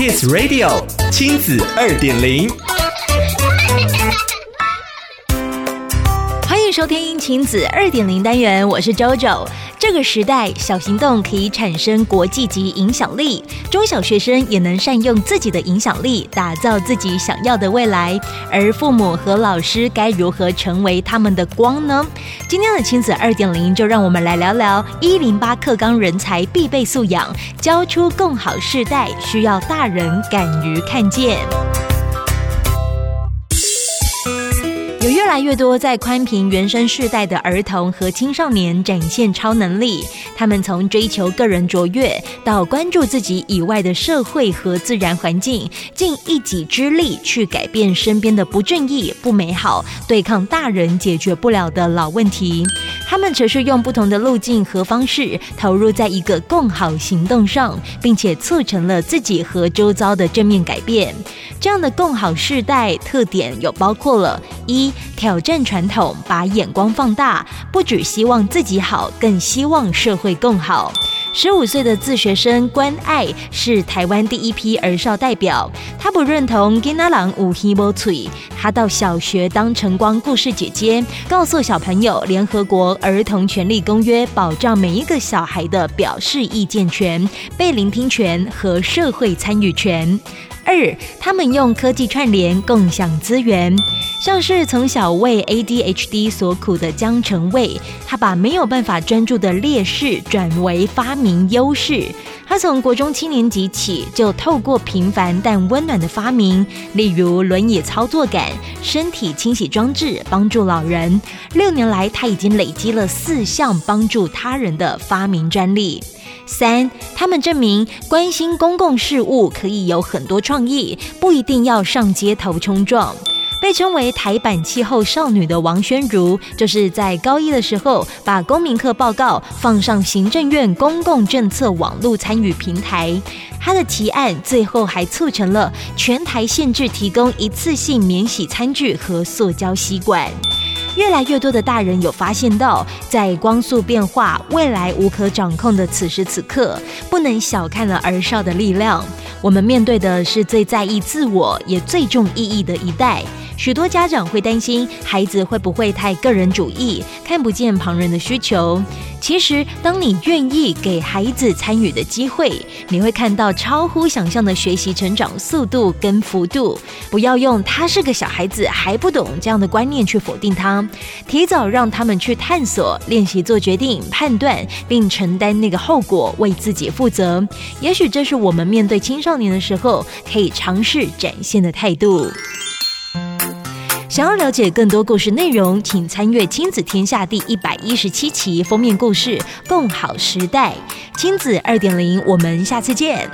Kiss Radio 亲子二点零，欢迎收听亲子二点零单元，我是 JoJo。这个时代，小行动可以产生国际级影响力，中小学生也能善用自己的影响力，打造自己想要的未来。而父母和老师该如何成为他们的光呢？今天的亲子二点零，就让我们来聊聊一零八课纲人才必备素养，教出更好世代，需要大人敢于看见。有越来越多在宽频原生世代的儿童和青少年展现超能力，他们从追求个人卓越到关注自己以外的社会和自然环境，尽一己之力去改变身边的不正义、不美好，对抗大人解决不了的老问题。他们则是用不同的路径和方式投入在一个共好行动上，并且促成了自己和周遭的正面改变。这样的共好世代特点有包括了：一、挑战传统，把眼光放大，不只希望自己好，更希望社会更好。十五岁的自学生关爱是台湾第一批儿少代表，他不认同囡仔人有耳无嘴，他到小学当晨光故事姐姐，告诉小朋友联合国儿童权利公约保障每一个小孩的表示意见权、被聆听权和社会参与权。二，他们用科技串联，共享资源，像是从小为 ADHD 所苦的江成卫，他把没有办法专注的劣势转为发明优势。他从国中七年级起，就透过平凡但温暖的发明，例如轮椅操作杆、身体清洗装置，帮助老人。六年来，他已经累积了四项帮助他人的发明专利。三，他们证明关心公共事务可以有很多创意，不一定要上街头冲撞。被称为台版气候少女的王宣如，就是在高一的时候把公民课报告放上行政院公共政策网络参与平台。她的提案最后还促成了全台限制提供一次性免洗餐具和塑胶吸管。越来越多的大人有发现到，在光速变化、未来无可掌控的此时此刻，不能小看了儿少的力量。我们面对的是最在意自我也最重意义的一代。许多家长会担心孩子会不会太个人主义，看不见旁人的需求。其实，当你愿意给孩子参与的机会，你会看到超乎想象的学习成长速度跟幅度。不要用“他是个小孩子还不懂”这样的观念去否定他，提早让他们去探索、练习做决定、判断，并承担那个后果，为自己负责。也许这是我们面对青少年的时候可以尝试展现的态度。想要了解更多故事内容，请参阅《亲子天下》第一百一十七期封面故事《共好时代》，亲子二点零，我们下次见。